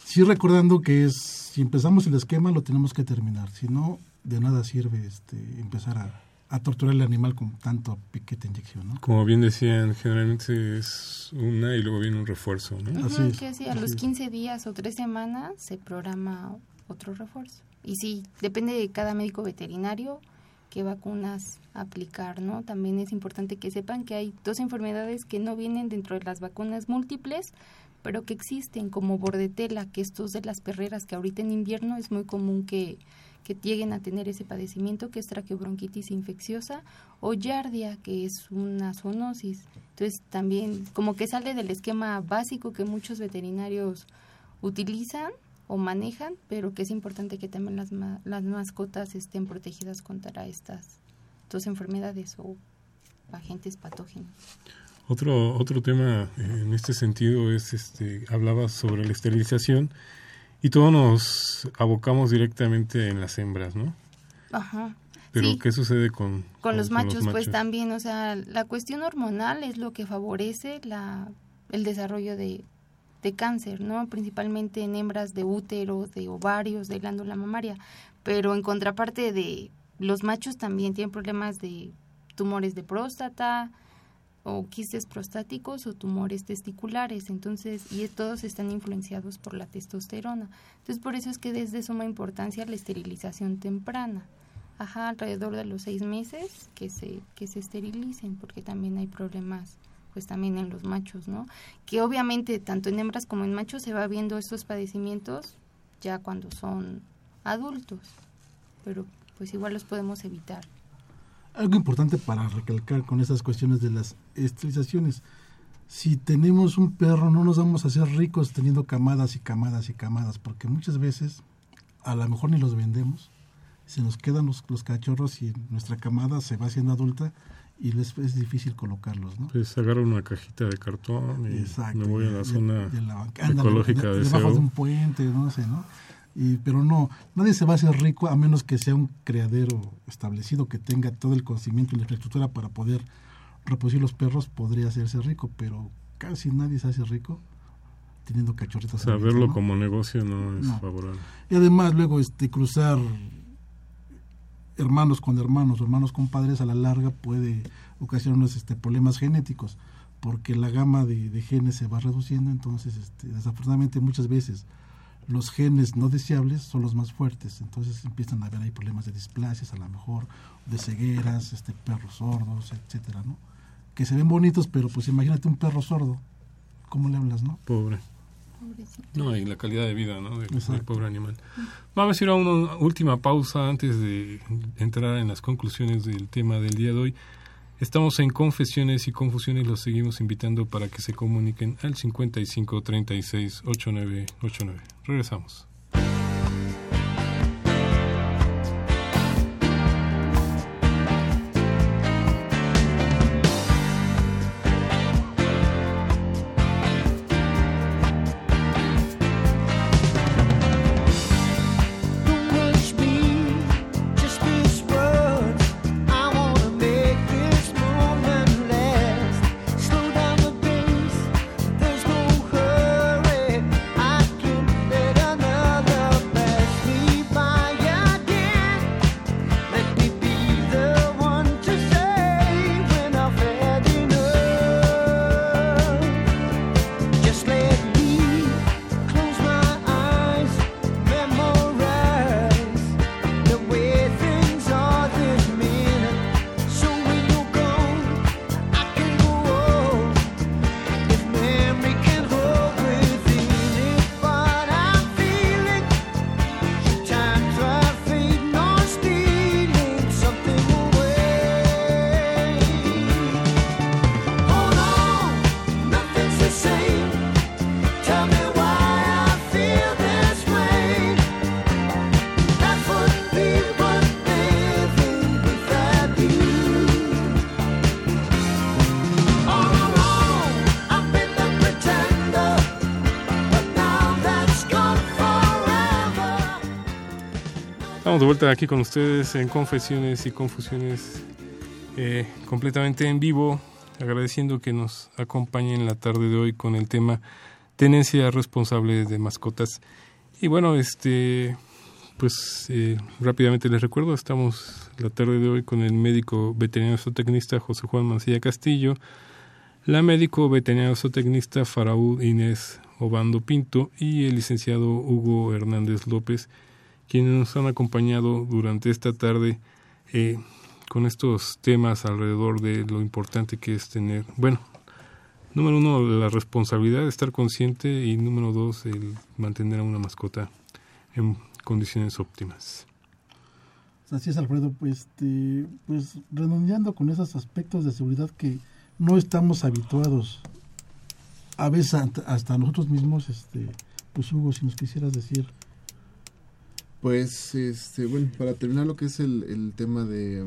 Sí recordando que es, si empezamos el esquema lo tenemos que terminar, si no, de nada sirve este, empezar a, a torturar al animal con tanto piquete inyección, ¿no? Como bien decían, generalmente es una y luego viene un refuerzo, ¿no? Así es, que sí, a así los es. 15 días o 3 semanas se programa otro refuerzo. Y sí, depende de cada médico veterinario qué vacunas aplicar, ¿no? También es importante que sepan que hay dos enfermedades que no vienen dentro de las vacunas múltiples, pero que existen, como bordetela, que estos de las perreras, que ahorita en invierno es muy común que, que lleguen a tener ese padecimiento, que es traqueobronquitis infecciosa, o yardia, que es una zoonosis. Entonces también como que sale del esquema básico que muchos veterinarios utilizan o manejan, pero que es importante que también las, ma- las mascotas estén protegidas contra estas dos enfermedades o agentes patógenos. Otro, otro tema eh, en este sentido es, este, hablaba sobre la esterilización y todos nos abocamos directamente en las hembras, ¿no? Ajá. Pero Sí. ¿qué sucede con, Con los machos, pues también, o sea, la cuestión hormonal es lo que favorece la, el desarrollo de, de cáncer, ¿no? Principalmente en hembras de útero, de ovarios, de glándula mamaria. Pero en contraparte de los machos también tienen problemas de tumores de próstata o quistes prostáticos o tumores testiculares, entonces, y todos están influenciados por la testosterona. Entonces, por eso es que es de suma importancia la esterilización temprana. Ajá, alrededor de los seis meses que se, que se esterilicen, porque también hay problemas, pues también en los machos, ¿no? Que obviamente tanto en hembras como en machos se va viendo estos padecimientos ya cuando son adultos, pero pues igual los podemos evitar. Algo importante para recalcar con estas cuestiones de las esterilizaciones. Si tenemos un perro, no nos vamos a hacer ricos teniendo camadas y camadas y camadas, porque muchas veces a lo mejor ni los vendemos, se nos quedan los, los cachorros y nuestra camada se va haciendo adulta y les es difícil colocarlos, ¿no? Pues agarro una cajita de cartón y Exacto, me voy a la de- zona de la ecológica de- de debajo de un puente, no sé, ¿no? Y, pero no, nadie se va a hacer rico a menos que sea un criadero establecido que tenga todo el conocimiento y la infraestructura para poder reproducir los perros, podría hacerse rico, pero casi nadie se hace rico teniendo O cachorritos. sea, verlo ¿no? como negocio no es No. favorable. Y además luego este cruzar hermanos con hermanos, hermanos con padres a la larga puede ocasionarnos este problemas genéticos porque la gama de, de genes se va reduciendo, entonces este, desafortunadamente muchas veces los genes no deseables son los más fuertes, entonces empiezan a haber ahí problemas de displasias a lo mejor, de cegueras, este perros sordos, etcétera, ¿no? Que se ven bonitos, pero pues imagínate un perro sordo, ¿cómo le hablas, no? Pobre. Pobrecito. No, y la calidad de vida, ¿no? Del, del pobre animal. Vamos a ir a una última pausa antes de entrar en las conclusiones del tema del día de hoy. Estamos en Confesiones y Confusiones, los seguimos invitando para que se comuniquen al 55 36 89 89. Regresamos. De vuelta aquí con ustedes en Confesiones y Confusiones eh, completamente en vivo, agradeciendo que nos acompañen la tarde de hoy con el tema tenencia responsable de mascotas. Y bueno, este pues eh, rápidamente les recuerdo, estamos la tarde de hoy con el médico veterinario zootecnista José Juan Mancilla Castillo, la médico veterinario zootecnista Faraúd Inés Obando Pinto y el licenciado Hugo Hernández López, quienes nos han acompañado durante esta tarde eh, con estos temas alrededor de lo importante que es tener, bueno, número uno, la responsabilidad de estar consciente y número dos, el mantener a una mascota en condiciones óptimas. Así es, Alfredo, pues, este, pues redondeando con esos aspectos de seguridad que no estamos habituados, a veces hasta nosotros mismos, este, pues Hugo, si nos quisieras decir. Pues, este, bueno, para terminar lo que es el, el tema de,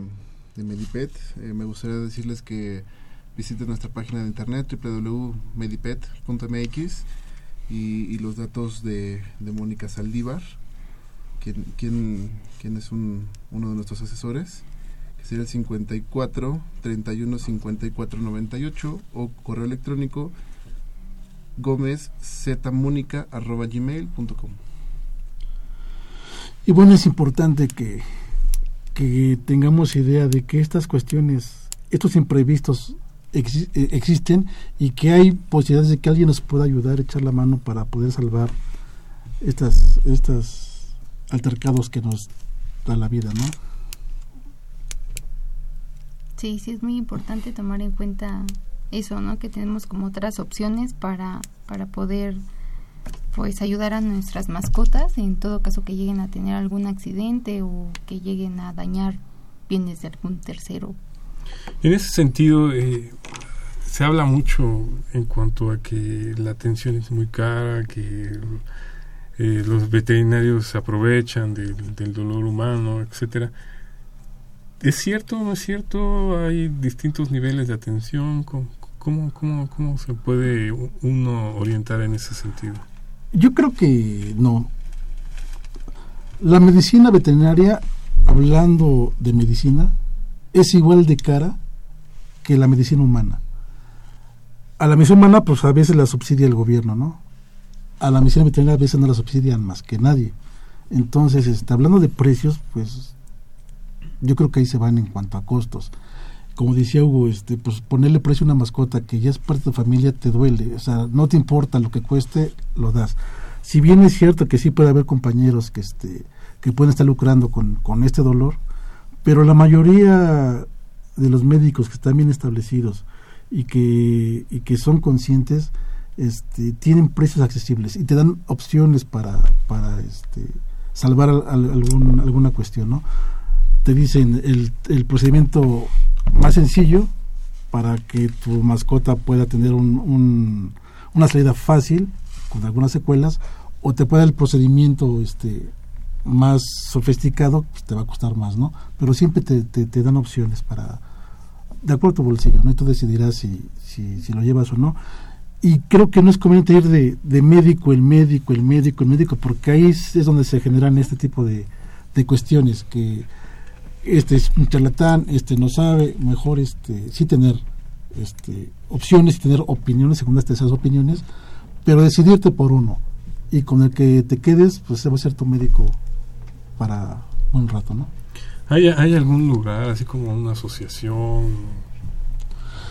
Medipet, eh, me gustaría decirles que visiten nuestra página de internet www.medipet.mx y, los datos de, Mónica Saldívar, quien, quien, quien es un, uno de nuestros asesores, que sería el 54 31 54 98 o correo electrónico gómez. Y bueno, es importante que, que tengamos idea de que estas cuestiones, estos imprevistos eh, existen y que hay posibilidades de que alguien nos pueda ayudar, echar la mano para poder salvar estas, estas altercados que nos da la vida, ¿no? Sí, sí es muy importante tomar en cuenta eso, ¿no? Que tenemos como otras opciones para, para poder pues ayudar a nuestras mascotas en todo caso que lleguen a tener algún accidente o que lleguen a dañar bienes de algún tercero. En ese sentido, eh, se habla mucho en cuanto a que la atención es muy cara, que eh, los veterinarios se aprovechan del, dolor humano, etcétera. ¿Es cierto o no es cierto? ¿Hay distintos niveles de atención? ¿Cómo, cómo, cómo, cómo se puede uno orientar en ese sentido? Yo creo que no. La medicina veterinaria, hablando de medicina, es igual de cara que la medicina humana. A la medicina humana, pues a veces la subsidia el gobierno, ¿no? A la medicina veterinaria a veces no la subsidian más que nadie. Entonces, este, hablando de precios, pues yo creo que ahí se van en cuanto a costos. Como decía Hugo, este, pues ponerle precio a una mascota que ya es parte de tu familia te duele. O sea, no te importa lo que cueste, lo das. Si bien es cierto que sí puede haber compañeros que, este, que pueden estar lucrando con, con este dolor, pero la mayoría de los médicos que están bien establecidos y que, y que son conscientes, este, tienen precios accesibles y te dan opciones para, para este, salvar al- al- algún, alguna cuestión, ¿no? Te dicen el, el procedimiento más sencillo para que tu mascota pueda tener un, un- una salida fácil con algunas secuelas o te puede dar el procedimiento este más sofisticado pues te va a costar más no pero siempre te, te, te dan opciones para de acuerdo a tu bolsillo no y tú decidirás si, si, si lo llevas o no. Y creo que no es conveniente ir de, de médico el médico el médico el médico porque ahí es, es donde se generan este tipo de, de cuestiones que este es un charlatán, este no sabe, mejor este sí tener este opciones y tener opiniones, segundas, terceras opiniones, pero decidirte por uno y con el que te quedes, pues ese va a ser tu médico para un rato, ¿no? ¿Hay, ¿Hay algún lugar, así como una asociación?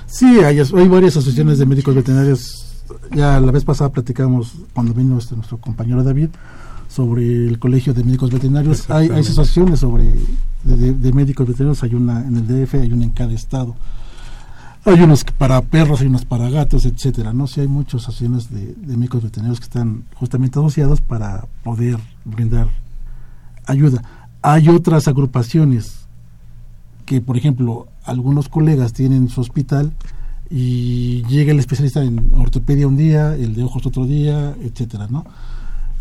Sí, hay, hay varias asociaciones de médicos veterinarios. Ya la vez pasada platicamos cuando vino este, nuestro compañero David sobre el colegio de médicos veterinarios. Hay, hay asociaciones sobre de, médicos veterinarios. Hay una en el DF, hay una en cada estado. Hay unos para perros, hay unos para gatos, etcétera. No, sí hay muchas asociaciones de, de médicos veterinarios que están justamente asociados para poder brindar ayuda. Hay otras agrupaciones que, por ejemplo, algunos colegas tienen su hospital y llega el especialista en ortopedia un día, el de ojos otro día, etcétera, ¿no?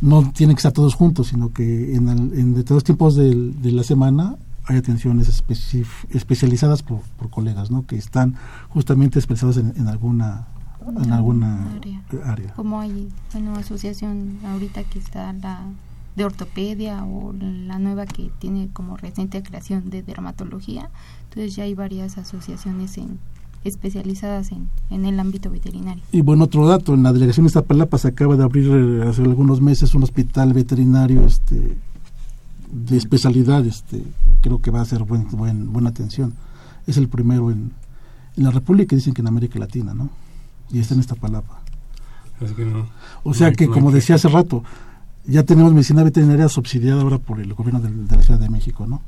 No tienen que estar todos juntos, sino que en, al- en determinados tiempos de la semana hay atenciones especif- especializadas por, por colegas, ¿no? Que están justamente especializados en, en alguna en alguna área. área. Como hay, bueno, asociación ahorita que está la de ortopedia o la nueva que tiene como reciente creación de dermatología. Entonces ya hay varias asociaciones en, especializadas en, en el ámbito veterinario. Y bueno, otro dato, en la delegación de Iztapalapa se acaba de abrir eh, hace algunos meses un hospital veterinario este de especialidad, este, creo que va a ser buen, buen, buena atención. Es el primero en, en la República y dicen que en América Latina, ¿no? Y está en esta palabra. Así que no. O sea no que, como decía hace rato, ya tenemos medicina veterinaria subsidiada ahora por el gobierno del- de, la Ciudad de México, ¿no?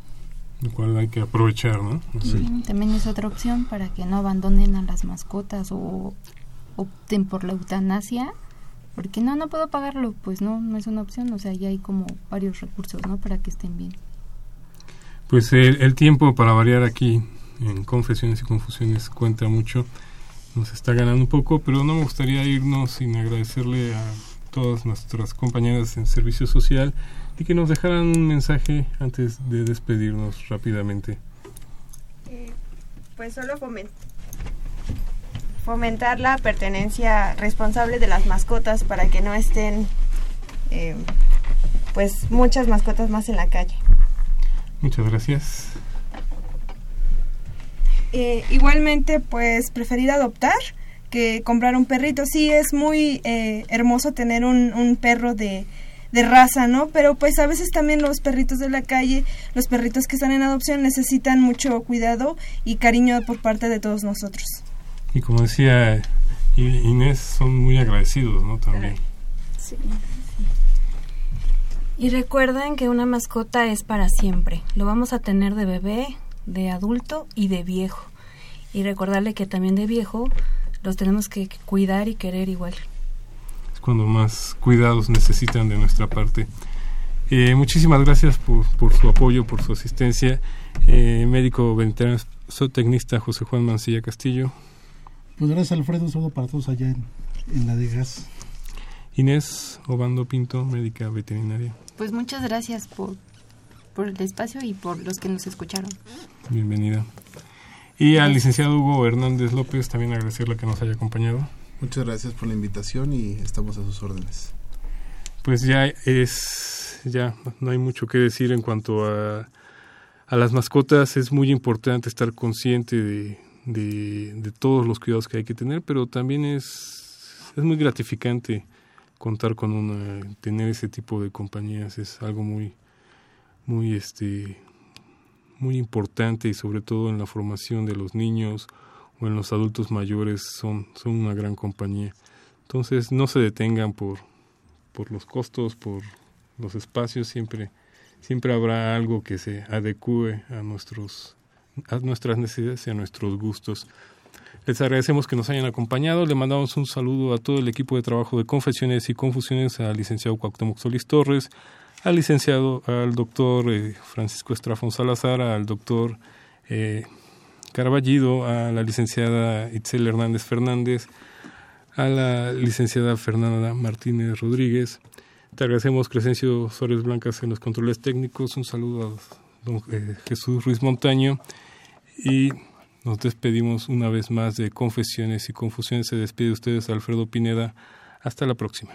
Lo cual hay que aprovechar, ¿no? Sí, También es otra opción para que no abandonen a las mascotas o opten por la eutanasia. Porque no, no puedo pagarlo. Pues no, no es una opción. O sea, ya hay como varios recursos, ¿no? Para que estén bien. Pues el, el tiempo para variar aquí en confesiones y confusiones cuenta mucho. Nos está ganando un poco, pero no me gustaría irnos sin agradecerle a todas nuestras compañeras en servicio social y que nos dejaran un mensaje antes de despedirnos rápidamente. Pues solo fomen- fomentar la pertenencia responsable de las mascotas para que no estén eh, pues muchas mascotas más en la calle. Muchas gracias. Eh, igualmente, pues preferir adoptar que comprar un perrito. Sí, es muy eh, hermoso tener un, un perro de, de raza, ¿no? Pero pues a veces también los perritos de la calle, los perritos que están en adopción necesitan mucho cuidado y cariño por parte de todos nosotros. Y como decía Inés, son muy agradecidos, ¿no? También. Y recuerden que una mascota es para siempre. Lo vamos a tener de bebé, de adulto y de viejo. Y recordarle que también de viejo los tenemos que cuidar y querer igual. Cuando más cuidados necesitan de nuestra parte. Eh, muchísimas gracias por, por su apoyo, por su asistencia. Eh, médico veterinario zootecnista José Juan Mancilla Castillo. Pues gracias Alfredo, un saludo para todos allá en, en la de gas. Inés Obando Pinto, médica veterinaria. Pues muchas gracias por, por el espacio y por los que nos escucharon. Bienvenida. Y al licenciado Hugo Hernández López, también agradecerle que nos haya acompañado. Muchas gracias por la invitación y estamos a sus órdenes. Pues ya es, ya no hay mucho que decir en cuanto a, a las mascotas. Es muy importante estar consciente de, de, todos los cuidados que hay que tener, pero también es, es muy gratificante contar con una, tener ese tipo de compañías. Es algo muy, muy, este, muy importante y sobre todo en la formación de los niños o en los adultos mayores son, son una gran compañía. Entonces no se detengan por, por los costos, por los espacios, siempre, siempre habrá algo que se adecue a nuestros a nuestras necesidades y a nuestros gustos. Les agradecemos que nos hayan acompañado. Le mandamos un saludo a todo el equipo de trabajo de Confesiones y Confusiones, al licenciado Cuauhtémoc Solís Torres, al licenciado, al doctor eh, Francisco Estrafón Salazar, al doctor eh, Caraballido, a la licenciada Itzel Hernández Fernández, a la licenciada Fernanda Martínez Rodríguez. Te agradecemos Crescencio Suárez Blancas en los controles técnicos. Un saludo a don eh, Jesús Ruiz Montaño. Y nos despedimos una vez más de Confesiones y Confusiones. Se despide de ustedes Alfredo Pineda. Hasta la próxima.